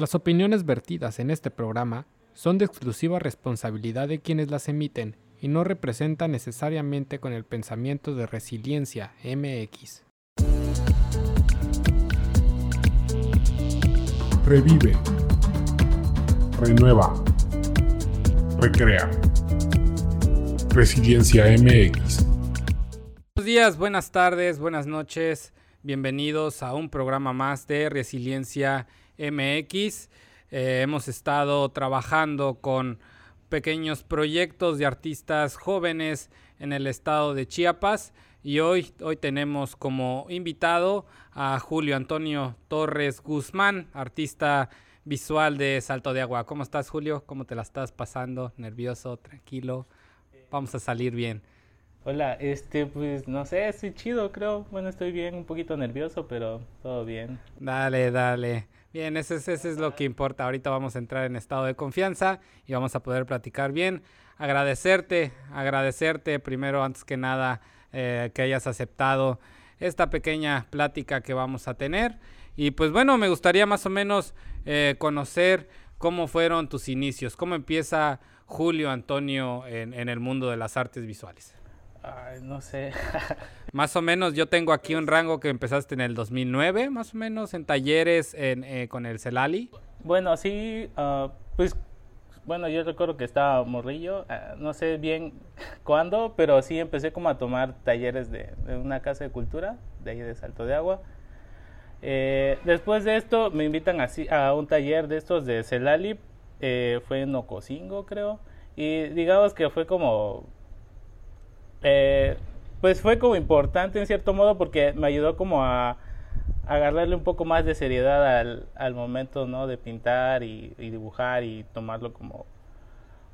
Las opiniones vertidas en este programa son de exclusiva responsabilidad de quienes las emiten y no representan necesariamente con el pensamiento de resiliencia MX. Revive. Renueva. Recrea. Resiliencia MX. Buenos días, buenas tardes, buenas noches. Bienvenidos a un programa más de Resiliencia MX. Eh, hemos estado trabajando con pequeños proyectos de artistas jóvenes en el estado de Chiapas y hoy, hoy tenemos como invitado a Julio Antonio Torres Guzmán, artista visual de Salto de Agua. ¿Cómo estás Julio? ¿Cómo te la estás pasando? ¿Nervioso? ¿Tranquilo? Vamos a salir bien. Hola, este, pues no sé, estoy chido, creo. Bueno, estoy bien, un poquito nervioso, pero todo bien. Dale, dale. Bien, eso es, eso es lo que importa. Ahorita vamos a entrar en estado de confianza y vamos a poder platicar bien. Agradecerte, agradecerte primero, antes que nada, eh, que hayas aceptado esta pequeña plática que vamos a tener. Y pues bueno, me gustaría más o menos eh, conocer cómo fueron tus inicios, cómo empieza Julio Antonio en, en el mundo de las artes visuales. Ay, no sé. más o menos, yo tengo aquí un rango que empezaste en el 2009, más o menos, en talleres en, eh, con el Celali. Bueno, sí, uh, pues, bueno, yo recuerdo que estaba morrillo, uh, no sé bien cuándo, pero sí empecé como a tomar talleres de, de una casa de cultura, de ahí de Salto de Agua. Eh, después de esto me invitan así a un taller de estos de Celali, eh, fue en Ocosingo creo, y digamos que fue como eh, pues fue como importante en cierto modo porque me ayudó como a, agarrarle un poco más de seriedad al, al momento no de pintar y, dibujar y tomarlo como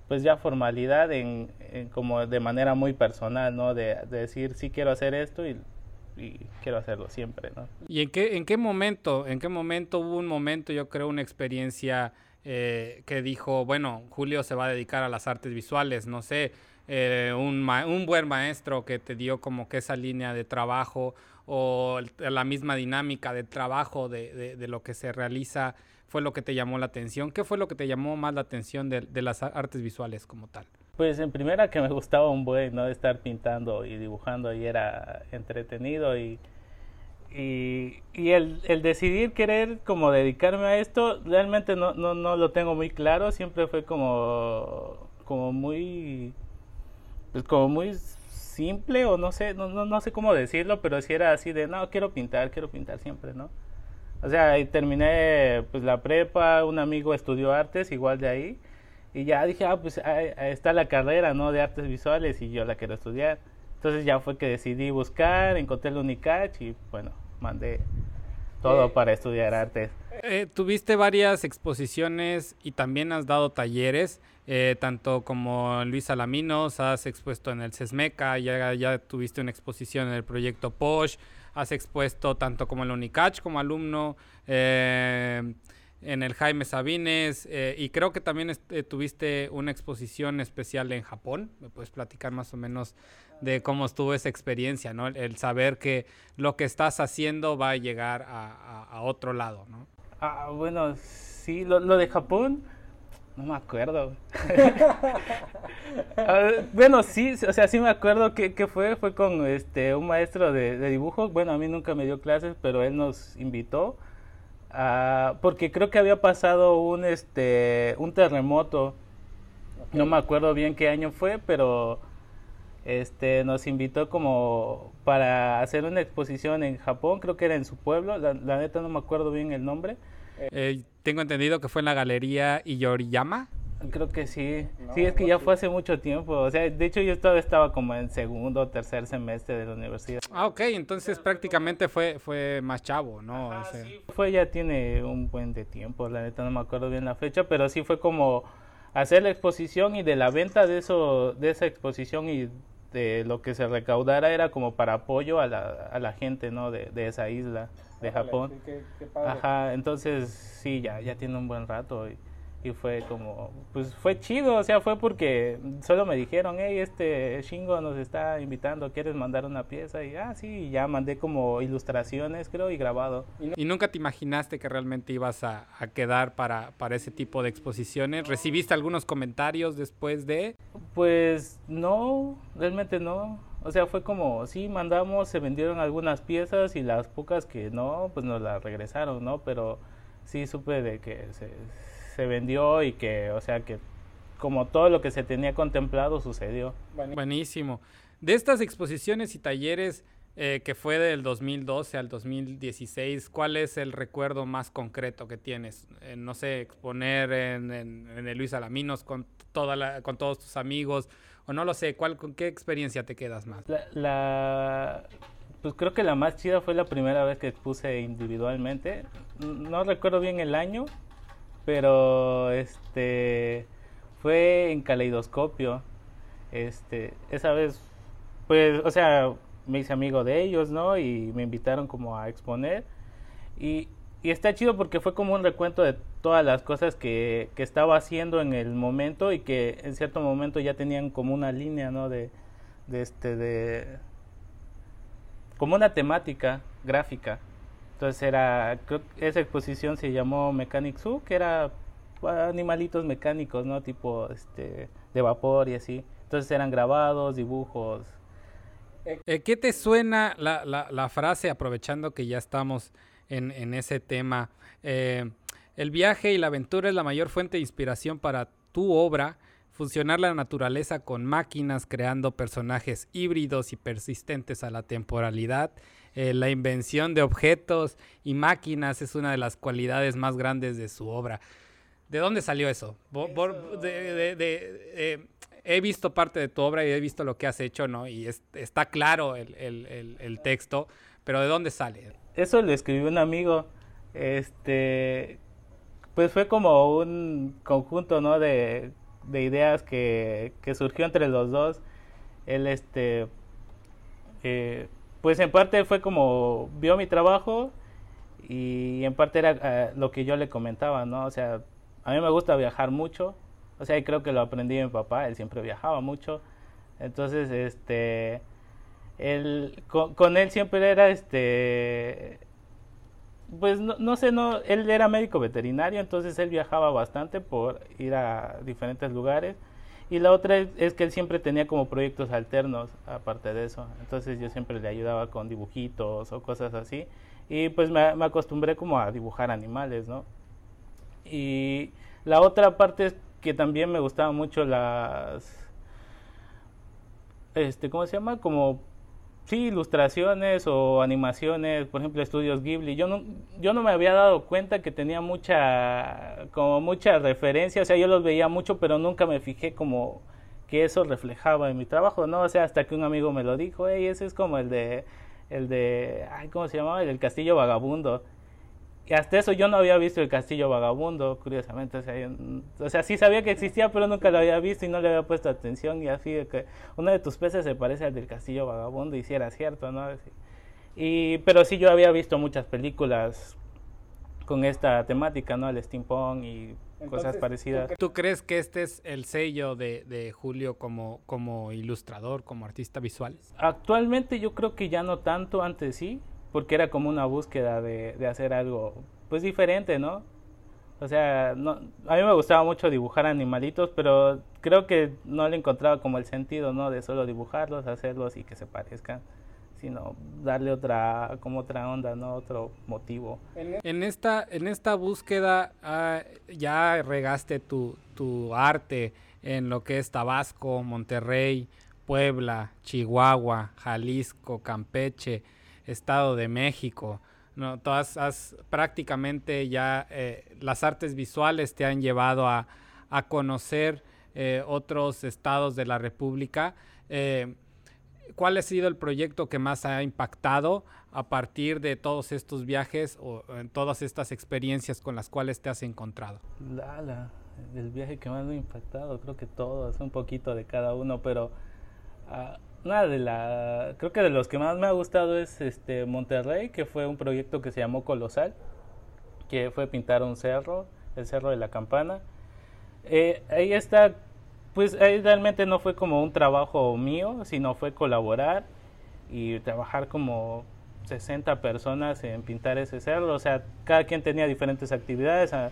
pues ya formalidad en, como de manera muy personal no de, de decir sí quiero hacer esto y, y, quiero hacerlo siempre no y en qué en qué momento en qué momento hubo un momento yo creo una experiencia eh, que dijo bueno Julio se va a dedicar a las artes visuales no sé eh, un, un, buen maestro que te dio como que esa línea de trabajo o la misma dinámica de trabajo de, de, de, lo que se realiza fue lo que te llamó la atención. ¿Qué fue lo que te llamó más la atención de, de las artes visuales como tal? Pues en primera que me gustaba un buen, ¿no? Estar pintando y dibujando y era entretenido y, y, y el, el, decidir querer como dedicarme a esto realmente no, no, no lo tengo muy claro, siempre fue como, como muy pues como muy simple o no sé, no, no, no sé cómo decirlo, pero si sí era así de, no, quiero pintar, quiero pintar siempre, ¿no? O sea, ahí terminé pues la prepa, un amigo estudió artes igual de ahí y ya dije, ah, pues ahí, ahí está la carrera, ¿no? De artes visuales y yo la quiero estudiar. Entonces ya fue que decidí buscar, encontré el Unicach y bueno, mandé todo eh, para estudiar artes. Eh, tuviste varias exposiciones y también has dado talleres, eh, tanto como Luis Alaminos, has expuesto en el CESMECA, ya, ya tuviste una exposición en el proyecto POSH, has expuesto tanto como el UNICACH como alumno eh, en el Jaime Sabines eh, y creo que también tuviste una exposición especial en Japón. ¿Me puedes platicar más o menos de cómo estuvo esa experiencia, ¿no? El, saber que lo que estás haciendo va a llegar a, a, otro lado, ¿no? Ah, bueno, sí, lo de Japón, no me acuerdo. bueno, sí, o sea, sí me acuerdo que, que, fue, fue con este un maestro de, de, dibujo. Bueno, a mí nunca me dio clases, pero él nos invitó. Porque creo que había pasado un este un terremoto. Okay. No me acuerdo bien qué año fue, pero este nos invitó como para hacer una exposición en Japón, creo que era en su pueblo, la, la neta no me acuerdo bien el nombre. Eh, tengo entendido que fue en la galería Iyoriyama. Creo que sí. No, sí, es que ya fue hace mucho tiempo. O sea, de hecho yo todavía estaba como en segundo o tercer semestre de la universidad. Ah, ok. Entonces prácticamente fue, fue más chavo, ¿no? Ajá, o sea... sí, fue ya tiene un buen de tiempo. La neta no me acuerdo bien la fecha, pero sí fue como hacer la exposición y de la venta de eso, de esa exposición y de lo que se recaudara era como para apoyo a la, a la gente, ¿no? De, de esa isla de Japón. Qué, qué padre. Ajá, entonces sí, ya, ya tiene un buen rato. Y, y fue como, pues fue chido, o sea, fue porque solo me dijeron, hey, este Shingo nos está invitando, ¿quieres mandar una pieza? Y ah, sí, ya mandé como ilustraciones, creo, y grabado. ¿Y nunca te imaginaste que realmente ibas a, a quedar para, para ese tipo de exposiciones? ¿Recibiste algunos comentarios después de...? Pues no, realmente no. O sea, fue como, sí, mandamos, se vendieron algunas piezas y las pocas que no, pues nos las regresaron, ¿no? Pero sí supe de que se se vendió y que, o sea, que como todo lo que se tenía contemplado sucedió. Buenísimo. De estas exposiciones y talleres eh, que fue del 2012 al 2016, ¿cuál es el recuerdo más concreto que tienes? Eh, no sé, exponer en, en, el Luis Alaminos con, toda la, con todos tus amigos, o no lo sé, ¿cuál, ¿con qué experiencia te quedas más? la, pues creo que la más chida fue la primera vez que expuse individualmente. No recuerdo bien el año, pero este fue en caleidoscopio. Este, esa vez, pues, o sea, me hice amigo de ellos, ¿no? Y me invitaron como a exponer. Y, y está chido porque fue como un recuento de todas las cosas que, que, estaba haciendo en el momento y que en cierto momento ya tenían como una línea, ¿no? De, de este, de... como una temática gráfica. Entonces era, creo que esa exposición se llamó Mechanic Zoo, que era animalitos mecánicos, ¿no? Tipo este, de vapor y así. Entonces eran grabados, dibujos. Eh, ¿Qué te suena la, la, frase, aprovechando que ya estamos en, en ese tema? Eh, el viaje y la aventura es la mayor fuente de inspiración para tu obra. Funcionar la naturaleza con máquinas, creando personajes híbridos y persistentes a la temporalidad eh, la invención de objetos y máquinas es una de las cualidades más grandes de su obra. ¿De dónde salió eso? Eh, he visto parte de tu obra y he visto lo que has hecho, ¿no? Y está claro el, texto, pero ¿de dónde sale? Eso lo escribió un amigo. Este, pues fue como un conjunto, ¿no? De, ideas que, que surgió entre los dos. Él, este, eh, pues en parte fue como vio mi trabajo y en parte era eh, lo que yo le comentaba, ¿no? O sea, a mí me gusta viajar mucho, o sea, y creo que lo aprendí de mi papá, él siempre viajaba mucho, entonces, este, él, con, él siempre era, este, pues no, no, sé, no, él era médico veterinario, entonces él viajaba bastante por ir a diferentes lugares y la otra es, que él siempre tenía como proyectos alternos aparte de eso. Entonces yo siempre le ayudaba con dibujitos o cosas así. Y pues me, acostumbré como a dibujar animales, ¿no? Y la otra parte es que también me gustaban mucho las... Este, ¿Cómo se llama? Como Sí, ilustraciones o animaciones, por ejemplo, estudios Ghibli. Yo no, yo no me había dado cuenta que tenía mucha, como mucha referencia, o sea, yo los veía mucho, pero nunca me fijé como que eso reflejaba en mi trabajo, ¿no? O sea, hasta que un amigo me lo dijo, hey, ese es como el de, el de, ay, ¿cómo se llamaba? El Castillo Vagabundo. Y hasta eso yo no había visto el castillo vagabundo, curiosamente. O sea, o sea, sí sabía que existía, pero nunca lo había visto y no le había puesto atención. Y así de que uno de tus peces se parece al del castillo vagabundo, y si era cierto, ¿no? Y, pero sí yo había visto muchas películas con esta temática, ¿no? El steampunk y cosas parecidas. ¿Tú crees que este es el sello de, de, Julio como, como ilustrador, como artista visual? Actualmente yo creo que ya no tanto, antes sí porque era como una búsqueda de, hacer algo pues diferente, ¿no? O sea, no, a mí me gustaba mucho dibujar animalitos, pero creo que no le encontraba como el sentido, ¿no? De solo dibujarlos, hacerlos y que se parezcan, sino darle otra, como otra onda, ¿no? Otro motivo. En esta, en esta búsqueda ah, ya regaste tu, tu arte en lo que es Tabasco, Monterrey, Puebla, Chihuahua, Jalisco, Campeche. Estado de México. ¿no? Todas prácticamente ya eh, las artes visuales te han llevado a, a conocer eh, otros estados de la República. Eh, ¿Cuál ha sido el proyecto que más ha impactado a partir de todos estos viajes o en todas estas experiencias con las cuales te has encontrado? La, el viaje que más me ha impactado, creo que todos, un poquito de cada uno, pero uh, una de la creo que de los que más me ha gustado es este Monterrey que fue un proyecto que se llamó Colosal que fue pintar un cerro el cerro de la campana Eh, ahí está, pues ahí realmente no fue como un trabajo mío, sino fue colaborar y trabajar como 60 personas en pintar ese cerro. O sea, cada quien tenía diferentes actividades. A,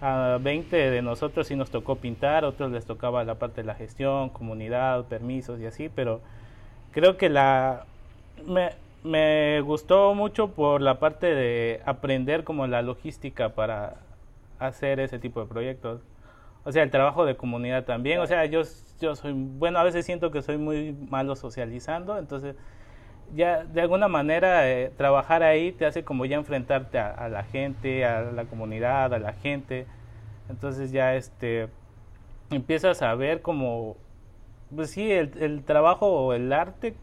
a 20 de nosotros sí nos tocó pintar, otros les tocaba la parte de la gestión, comunidad, permisos y así, pero creo que la me, me gustó mucho por la parte de aprender como la logística para hacer ese tipo de proyectos. O sea, el trabajo de comunidad también. O sea, yo, yo soy, bueno, a veces siento que soy muy malo socializando, entonces ya de alguna manera eh, trabajar ahí te hace como ya enfrentarte a, la gente, a la comunidad, a la gente. Entonces ya este empiezas a ver como, pues sí, el, trabajo o el arte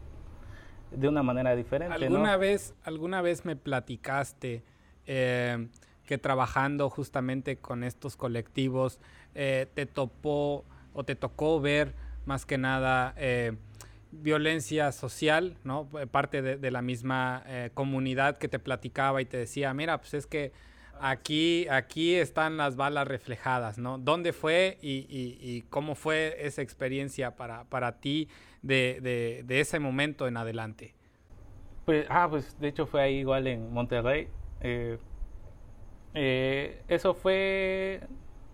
de una manera diferente. ¿Alguna, vez, alguna vez me platicaste eh, que trabajando justamente con estos colectivos eh, te topó o te tocó ver más que nada eh, violencia social, ¿no? Parte de, la misma comunidad que te platicaba y te decía, mira, pues es que aquí, aquí están las balas reflejadas, ¿no? ¿Dónde fue y, cómo fue esa experiencia para, para ti de, ese momento en adelante? Pues, ah, pues de hecho fue ahí igual en Monterrey. Eh, eh, eso fue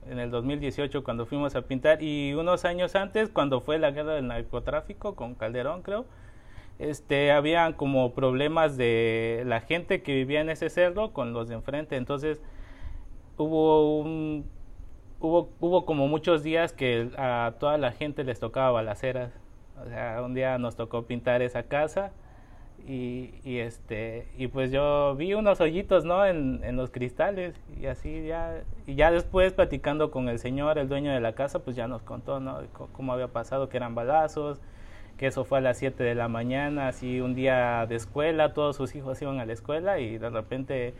en el 2018 cuando fuimos a pintar y unos años antes cuando fue la guerra del narcotráfico con Calderón creo este habían como problemas de la gente que vivía en ese cerro con los de enfrente. Entonces hubo un hubo hubo como muchos días que a toda la gente les tocaba balaceras. O sea, un día nos tocó pintar esa casa y, y, este y pues yo vi unos hoyitos no en, en, los cristales y así ya y ya después platicando con el señor el dueño de la casa pues ya nos contó no cómo había pasado que eran balazos que eso fue a las 7 de la mañana así un día de escuela todos sus hijos iban a la escuela y de repente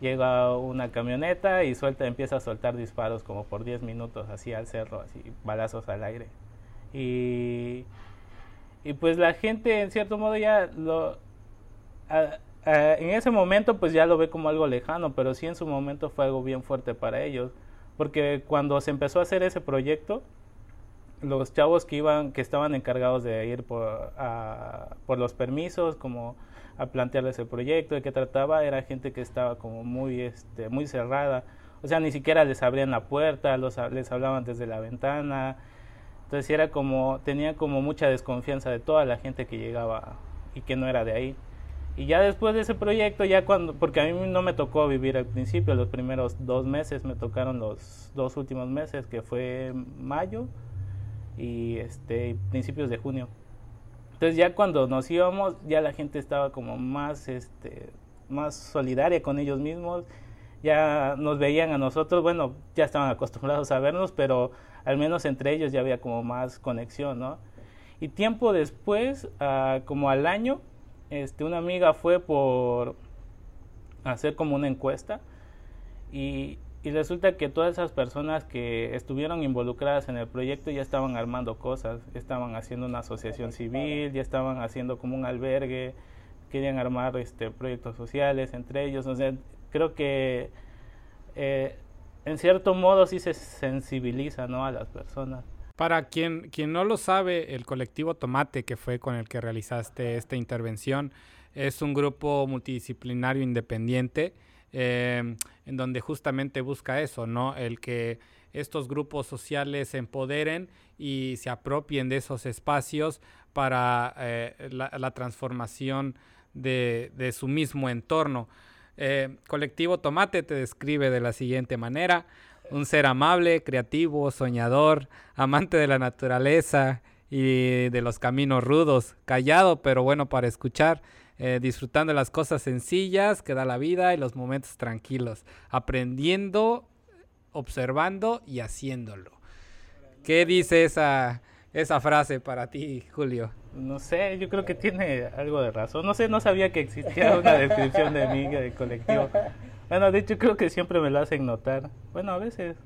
llega una camioneta y suelta empieza a soltar disparos como por 10 minutos así al cerro así balazos al aire. Y y pues la gente en cierto modo ya lo en ese momento pues ya lo ve como algo lejano pero sí en su momento fue algo bien fuerte para ellos porque cuando se empezó a hacer ese proyecto los chavos que iban que estaban encargados de ir por, por los permisos como a plantearles el proyecto de qué trataba era gente que estaba como muy este muy cerrada o sea ni siquiera les abrían la puerta los, les hablaban desde la ventana entonces era como, tenía como mucha desconfianza de toda la gente que llegaba y que no era de ahí. Y ya después de ese proyecto, ya cuando, porque a mí no me tocó vivir al principio, los primeros dos meses, me tocaron los dos últimos meses, que fue mayo y este principios de junio. Entonces ya cuando nos íbamos, ya la gente estaba como más, este, más solidaria con ellos mismos, ya nos veían a nosotros, bueno, ya estaban acostumbrados a vernos, pero al menos entre ellos ya había como más conexión, ¿no? Y tiempo después, uh, como al año, este, una amiga fue por hacer como una encuesta y, y, resulta que todas esas personas que estuvieron involucradas en el proyecto ya estaban armando cosas, estaban haciendo una asociación civil, ya estaban haciendo como un albergue, querían armar este, proyectos sociales entre ellos, o sea, creo que eh, en cierto modo sí se sensibiliza ¿no? a las personas. Para quien, quien no lo sabe, el colectivo Tomate, que fue con el que realizaste esta intervención, es un grupo multidisciplinario independiente eh, en donde justamente busca eso, ¿no? El que estos grupos sociales se empoderen y se apropien de esos espacios para eh, la, transformación de, de su mismo entorno. Eh, colectivo Tomate te describe de la siguiente manera. Un ser amable, creativo, soñador, amante de la naturaleza y de los caminos rudos, callado pero bueno para escuchar, eh, disfrutando de las cosas sencillas que da la vida y los momentos tranquilos, aprendiendo, observando y haciéndolo. ¿Qué dice esa, esa frase para ti, Julio? No sé, yo creo que tiene algo de razón. No sé, no sabía que existía una descripción de mí, de colectivo. Bueno, de hecho creo que siempre me lo hacen notar. Bueno, a veces.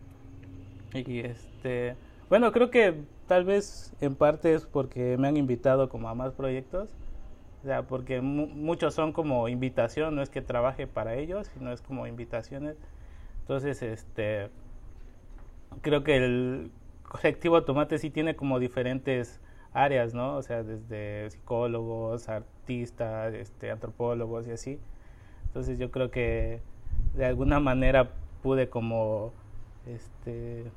Y este, bueno, creo que tal vez en parte es porque me han invitado como a más proyectos. O sea, porque muchos son como invitación, no es que trabaje para ellos, sino es como invitaciones. Entonces, este, creo que el colectivo Tomate sí tiene como diferentes áreas, ¿no? O sea, desde psicólogos, artistas, este, antropólogos y así. Entonces yo creo que de alguna manera pude como este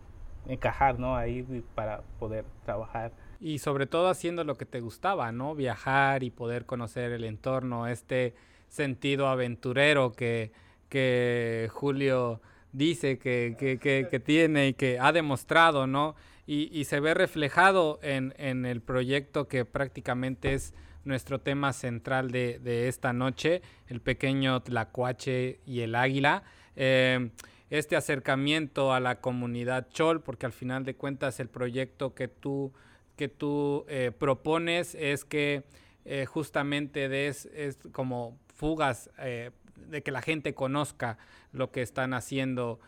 encajar, ¿no? Ahí para poder trabajar. Y sobre todo haciendo lo que te gustaba, ¿no? Viajar y poder conocer el entorno, este sentido aventurero que, que Julio dice que, que, que, tiene y que ha demostrado, ¿no? Y, y se ve reflejado en, en, el proyecto que prácticamente es nuestro tema central de, de esta noche, el pequeño Tlacuache y el águila. Eh, este acercamiento a la comunidad Chol, porque al final de cuentas el proyecto que tú, que tú eh, propones es que eh, justamente des es como fugas eh, de que la gente conozca lo que están haciendo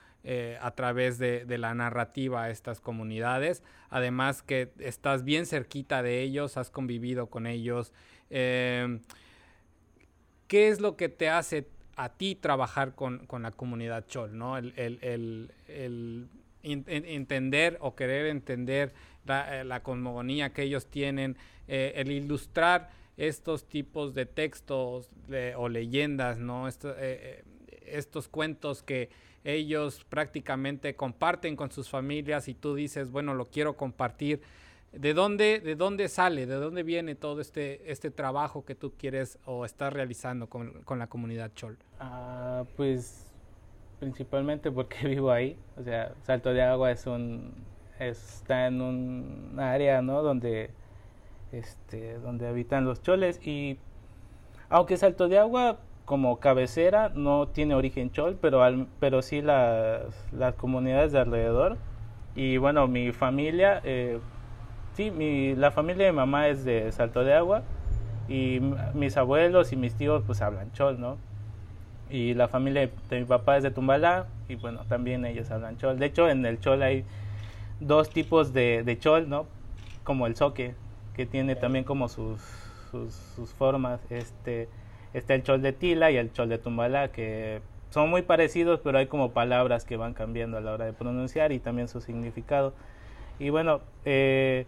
a través de, de, la narrativa estas comunidades. Además que estás bien cerquita de ellos, has convivido con ellos. ¿Qué es lo que te hace a ti trabajar con, con la comunidad Chol, ¿no? El, el, el, entender o querer entender la, eh, la cosmogonía que ellos tienen, eh, el ilustrar estos tipos de textos de, o leyendas, ¿no? Esto, eh, estos cuentos que ellos prácticamente comparten con sus familias y tú dices, bueno, lo quiero compartir ¿De dónde, ¿De dónde sale, de dónde viene todo este, este trabajo que tú quieres o estás realizando con, con la comunidad Chol? Ah, pues principalmente porque vivo ahí. O sea, Salto de Agua es un está en un área, ¿no? Donde este donde habitan los choles y aunque Salto de Agua como cabecera no tiene origen chol, pero al, pero sí las, las comunidades de alrededor y bueno, mi familia eh, sí, mi, la familia de mamá es de Salto de Agua y mis abuelos y mis tíos pues hablan chol, ¿no? Y la familia de mi papá es de Tumbalá y bueno, también ellos hablan chol. De hecho, en el chol hay dos tipos de, de chol, ¿no? Como el soque, que tiene también como sus, sus, sus, formas. Este, está el chol de Tila y el chol de Tumbalá, que son muy parecidos, pero hay como palabras que van cambiando a la hora de pronunciar y también su significado. Y bueno, eh,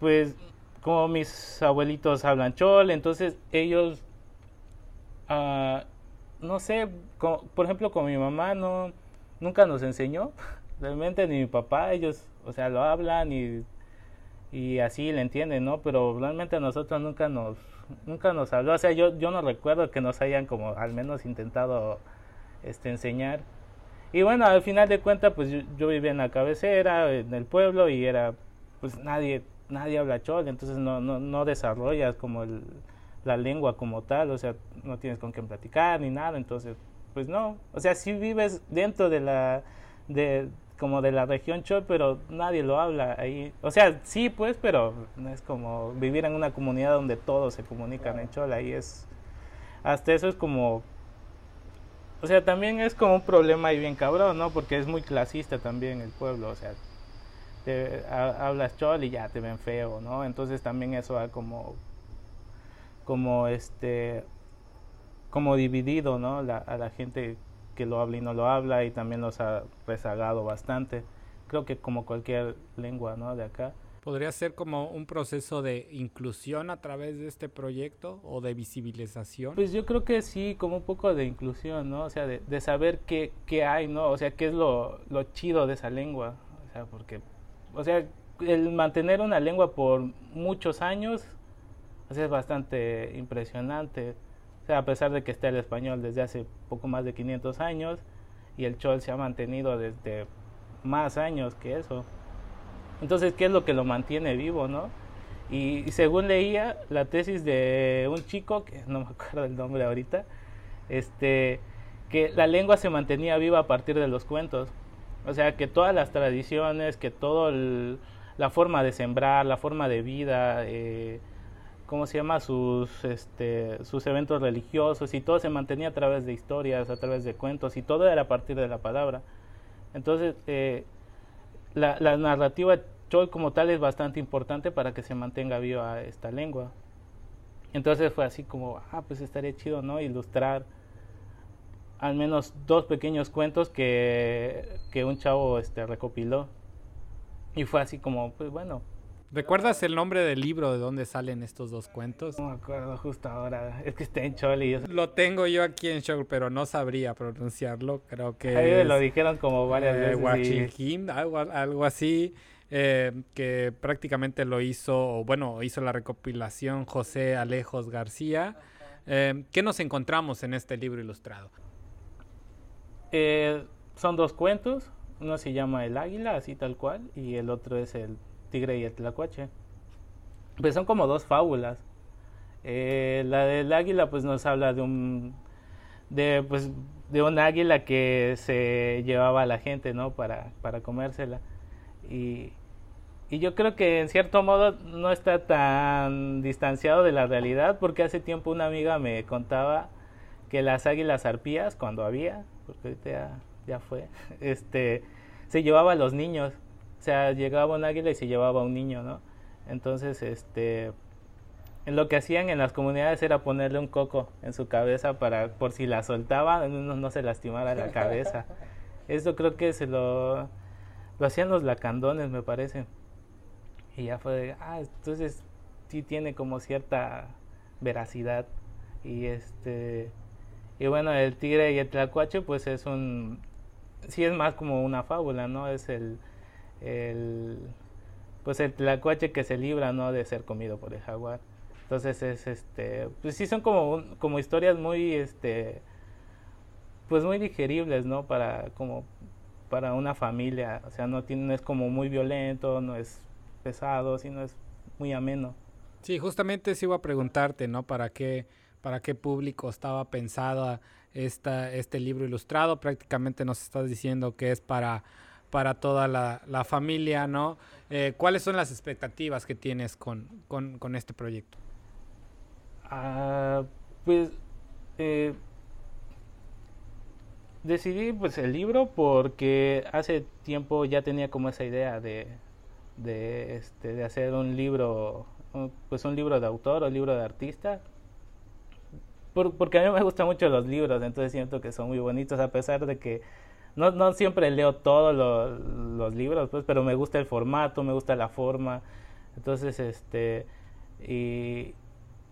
pues como mis abuelitos hablan chol, entonces ellos, uh, no sé, como, por ejemplo con mi mamá no, nunca nos enseñó, realmente ni mi papá, ellos, o sea, lo hablan y, y así le entienden, ¿no? Pero realmente a nosotros nunca nos, nunca nos habló, o sea, yo, yo no recuerdo que nos hayan como al menos intentado este, enseñar. Y bueno, al final de cuentas, pues yo, yo vivía en la cabecera, en el pueblo, y era, pues nadie nadie habla chol, entonces no, no, no desarrollas como el, la lengua como tal, o sea, no tienes con quién platicar ni nada, entonces, pues no, o sea, sí vives dentro de la, de, como de la región chol, pero nadie lo habla ahí, o sea, sí pues, pero no es como vivir en una comunidad donde todos se comunican en chol, ahí es, hasta eso es como, o sea, también es como un problema ahí bien cabrón, ¿no? Porque es muy clasista también el pueblo, o sea, te, a, hablas chol y ya te ven feo, ¿no? Entonces también eso ha como, como este, como dividido, ¿no? La, a la gente que lo habla y no lo habla y también los ha rezagado bastante. Creo que como cualquier lengua, ¿no? De acá. ¿Podría ser como un proceso de inclusión a través de este proyecto o de visibilización? Pues yo creo que sí, como un poco de inclusión, ¿no? O sea, de, de saber qué, qué hay, ¿no? O sea, qué es lo, lo chido de esa lengua. O sea, porque o sea, el mantener una lengua por muchos años o sea, es bastante impresionante. A pesar de que está el español desde hace poco más de 500 años y el chol se ha mantenido desde más años que eso. Entonces, ¿qué es lo que lo mantiene vivo, no? Y, según leía la tesis de un chico, que no me acuerdo el nombre ahorita, este, que la lengua se mantenía viva a partir de los cuentos. O sea, que todas las tradiciones, que todo la forma de sembrar, la forma de vida, eh, ¿cómo se llama? Sus, este, sus eventos religiosos y todo se mantenía a través de historias, a través de cuentos y todo era a partir de la palabra. Entonces, eh, la, narrativa chol como tal es bastante importante para que se mantenga viva esta lengua. Entonces fue así como, ah, pues estaría chido, ¿no? Ilustrar al menos dos pequeños cuentos que, que un chavo este, recopiló. Y fue así como, pues bueno. ¿Recuerdas el nombre del libro de dónde salen estos dos cuentos? No me acuerdo justo ahora. Es que está en Choli. Lo tengo yo aquí en show, pero no sabría pronunciarlo. Creo que. Ahí me lo dijeron como varias eh, veces. y... algo, algo así. Eh, que prácticamente lo hizo, o bueno, hizo la recopilación José Alejos García. Eh, ¿Qué nos encontramos en este libro ilustrado? Eh, son dos cuentos, uno se llama El Águila, así tal cual, y el otro es El Tigre y el Tlacuache. Pues son como dos fábulas. la del águila pues nos habla de un de pues de un águila que se llevaba a la gente no para, para comérsela y, y yo creo que en cierto modo no está tan distanciado de la realidad porque hace tiempo una amiga me contaba que las águilas arpías, cuando había, porque ahorita ya, fue, este, se llevaba a los niños. O sea, llegaba un águila y se llevaba a un niño, ¿no? Entonces, este, lo que hacían en las comunidades era ponerle un coco en su cabeza para, por si la soltaba, no, no se lastimara la cabeza. Eso creo que se lo, lo hacían los lacandones, me parece. Y ya fue de, ah, entonces sí tiene como cierta veracidad. Y este, y bueno, el tigre y el tlacuache, pues es un, sí es más como una fábula, ¿no? Es el, el, pues el tlacuache que se libra, ¿no? De ser comido por el jaguar. Entonces es, este, pues sí son como, como historias muy, este, pues muy digeribles, ¿no? Para, como, para una familia, o sea, no tiene, no es como muy violento, no es pesado, sino es muy ameno. Sí, justamente se iba a preguntarte, ¿no? ¿Para qué, para qué público estaba pensado esta, este libro ilustrado? Prácticamente nos estás diciendo que es para, para toda la, familia, ¿no? Eh, ¿Cuáles son las expectativas que tienes con, con, este proyecto? Ah, pues eh, decidí pues el libro porque hace tiempo ya tenía como esa idea de, de, este, de hacer un libro, pues un libro de autor o libro de artista. porque a mí me gustan mucho los libros, entonces siento que son muy bonitos, a pesar de que no, no siempre leo todos los libros, pues, pero me gusta el formato, me gusta la forma. Entonces, este, y,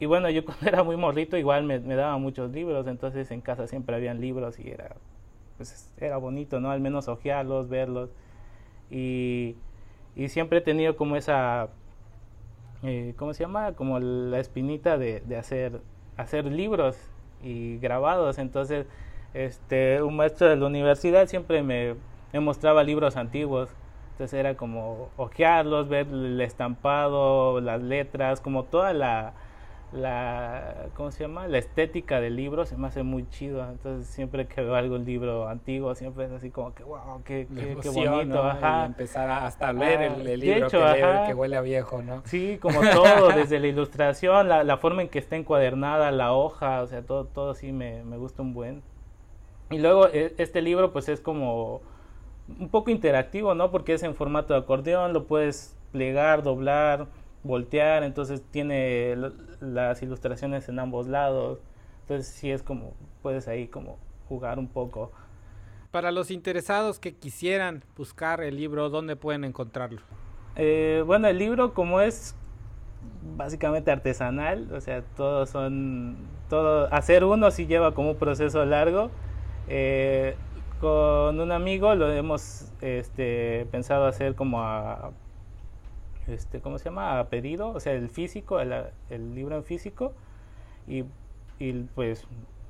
bueno, yo cuando era muy morrito igual me, me muchos libros, entonces en casa siempre habían libros y era, pues, era bonito, ¿no? Al menos ojearlos, verlos. Y, y siempre he tenido como esa, eh, ¿cómo se llama? Como la espinita de, de hacer, hacer libros y grabados. Entonces, este, un maestro de la universidad siempre me, me mostraba libros antiguos. Entonces era como ojearlos, ver el estampado, las letras, como toda la, la ¿cómo se llama? la estética del libro se me hace muy chido entonces siempre que veo algo libro antiguo siempre es así como que wow qué, qué, bonito ajá. empezar a hasta leer el, libro que, huele a viejo no sí como todo desde la ilustración la, la, forma en que está encuadernada la hoja o sea todo todo sí me, me gusta un buen y luego e, este libro pues es como un poco interactivo no porque es en formato de acordeón lo puedes plegar doblar voltear, entonces tiene las ilustraciones en ambos lados, entonces sí es como, puedes ahí como jugar un poco. Para los interesados que quisieran buscar el libro, ¿dónde pueden encontrarlo? Eh, bueno, el libro como es básicamente artesanal, o sea, todos son, todo, hacer uno sí lleva como un proceso largo. Eh, con un amigo lo hemos este, pensado hacer como a este, ¿cómo se llama? A pedido, o sea, el físico, el, el libro en físico, y, pues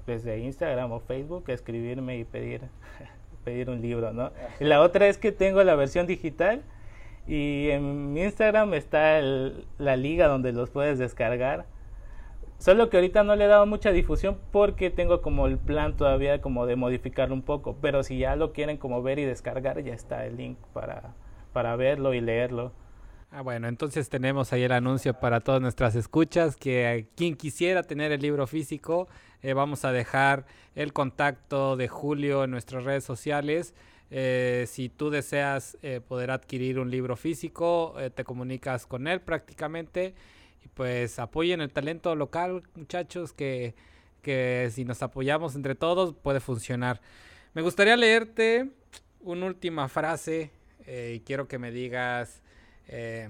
desde Instagram o Facebook escribirme y pedir, pedir un libro, ¿no? Y la otra es que tengo la versión digital y en Instagram está la liga donde los puedes descargar. Solo que ahorita no le he dado mucha difusión porque tengo como el plan todavía como de modificarlo un poco. Pero si ya lo quieren como ver y descargar, ya está el link para, para verlo y leerlo. Ah, bueno, entonces tenemos ahí el anuncio para todas nuestras escuchas, que quien quisiera tener el libro físico, eh, vamos a dejar el contacto de Julio en nuestras redes sociales. Eh, si tú deseas eh, poder adquirir un libro físico, te comunicas con él prácticamente pues apoyen el talento local, muchachos, que, que si nos apoyamos entre todos puede funcionar. Me gustaría leerte una última frase eh, y quiero que me digas eh,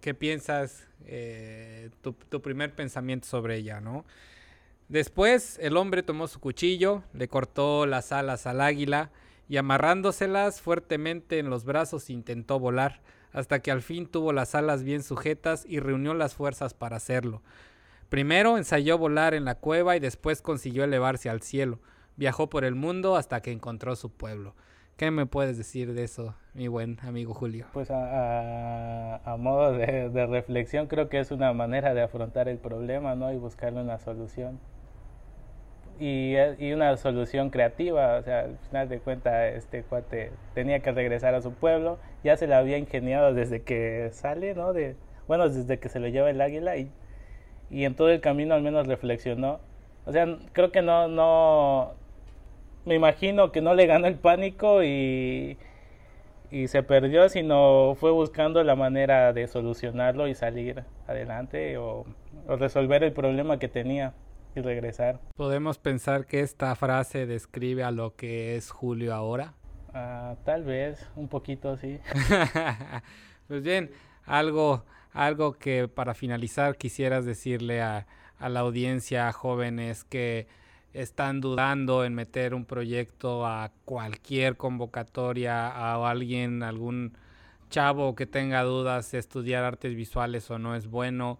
qué piensas, eh, tu, tu, primer pensamiento sobre ella, ¿no? Después el hombre tomó su cuchillo, le cortó las alas al águila y amarrándoselas fuertemente en los brazos intentó volar, hasta que al fin tuvo las alas bien sujetas y reunió las fuerzas para hacerlo. Primero ensayó volar en la cueva y después consiguió elevarse al cielo. Viajó por el mundo hasta que encontró su pueblo. ¿Qué me puedes decir de eso, mi buen amigo Julio? Pues a, modo de, de, reflexión creo que es una manera de afrontar el problema, ¿no? Y buscarle una solución. Y, una solución creativa, o sea, al final de cuentas este cuate tenía que regresar a su pueblo, ya se la había ingeniado desde que sale, ¿no? De, bueno, desde que se lo lleva el águila y, y en todo el camino al menos reflexionó. O sea, creo que no, no, me imagino que no le ganó el pánico y, y se perdió, sino fue buscando la manera de solucionarlo y salir adelante o resolver el problema que tenía y regresar. ¿Podemos pensar que esta frase describe a lo que es Julio ahora? Uh, tal vez, un poquito sí. pues bien, algo, algo que para finalizar quisieras decirle a, a la audiencia, a jóvenes que están dudando en meter un proyecto a cualquier convocatoria, a alguien, algún chavo que tenga dudas estudiar artes visuales o no es bueno,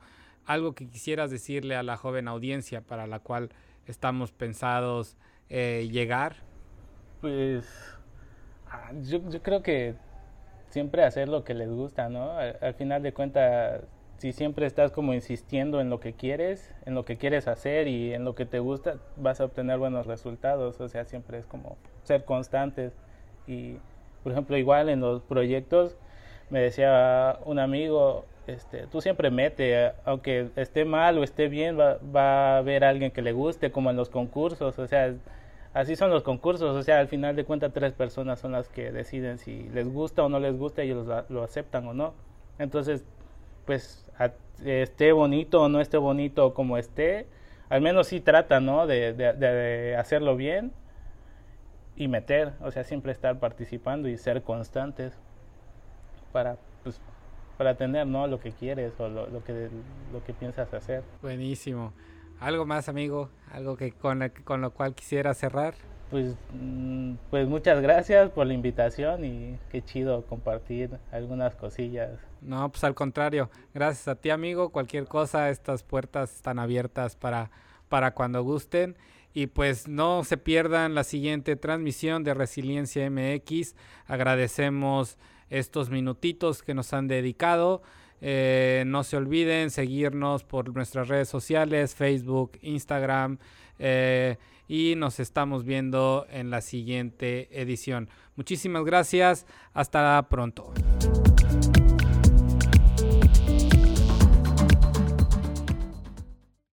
algo que quisieras decirle a la joven audiencia para la cual estamos pensados eh, llegar? Pues ah, yo, yo, creo que siempre hacer lo que les gusta, ¿no? Al, al final de cuentas si siempre estás como insistiendo en lo que quieres, en lo que quieres hacer y en lo que te gusta, vas a obtener buenos resultados. O sea, siempre es como ser constantes. Y, por ejemplo, igual en los proyectos, me decía un amigo, este, tú siempre mete, aunque esté mal o esté bien, va, va a haber alguien que le guste, como en los concursos. O sea, así son los concursos. O sea, al final de cuentas, tres personas son las que deciden si les gusta o no les gusta ellos lo, lo aceptan o no. Entonces, pues a, esté bonito o no esté bonito como esté, al menos sí trata, ¿no? De, de, de, hacerlo bien y meter, o sea, siempre estar participando y ser constantes para, pues, para tener, ¿no? Lo que quieres o lo, lo, que, lo que piensas hacer. Buenísimo. ¿Algo más, amigo? ¿Algo que con, con lo cual quisiera cerrar? Pues, pues muchas gracias por la invitación y qué chido compartir algunas cosillas. No, pues al contrario, gracias a ti amigo, cualquier cosa, estas puertas están abiertas para, para cuando gusten. Y pues no se pierdan la siguiente transmisión de Resiliencia MX. Agradecemos estos minutitos que nos han dedicado. Eh, no se olviden seguirnos por nuestras redes sociales, Facebook, Instagram. Eh, y nos estamos viendo en la siguiente edición. Muchísimas gracias, hasta pronto.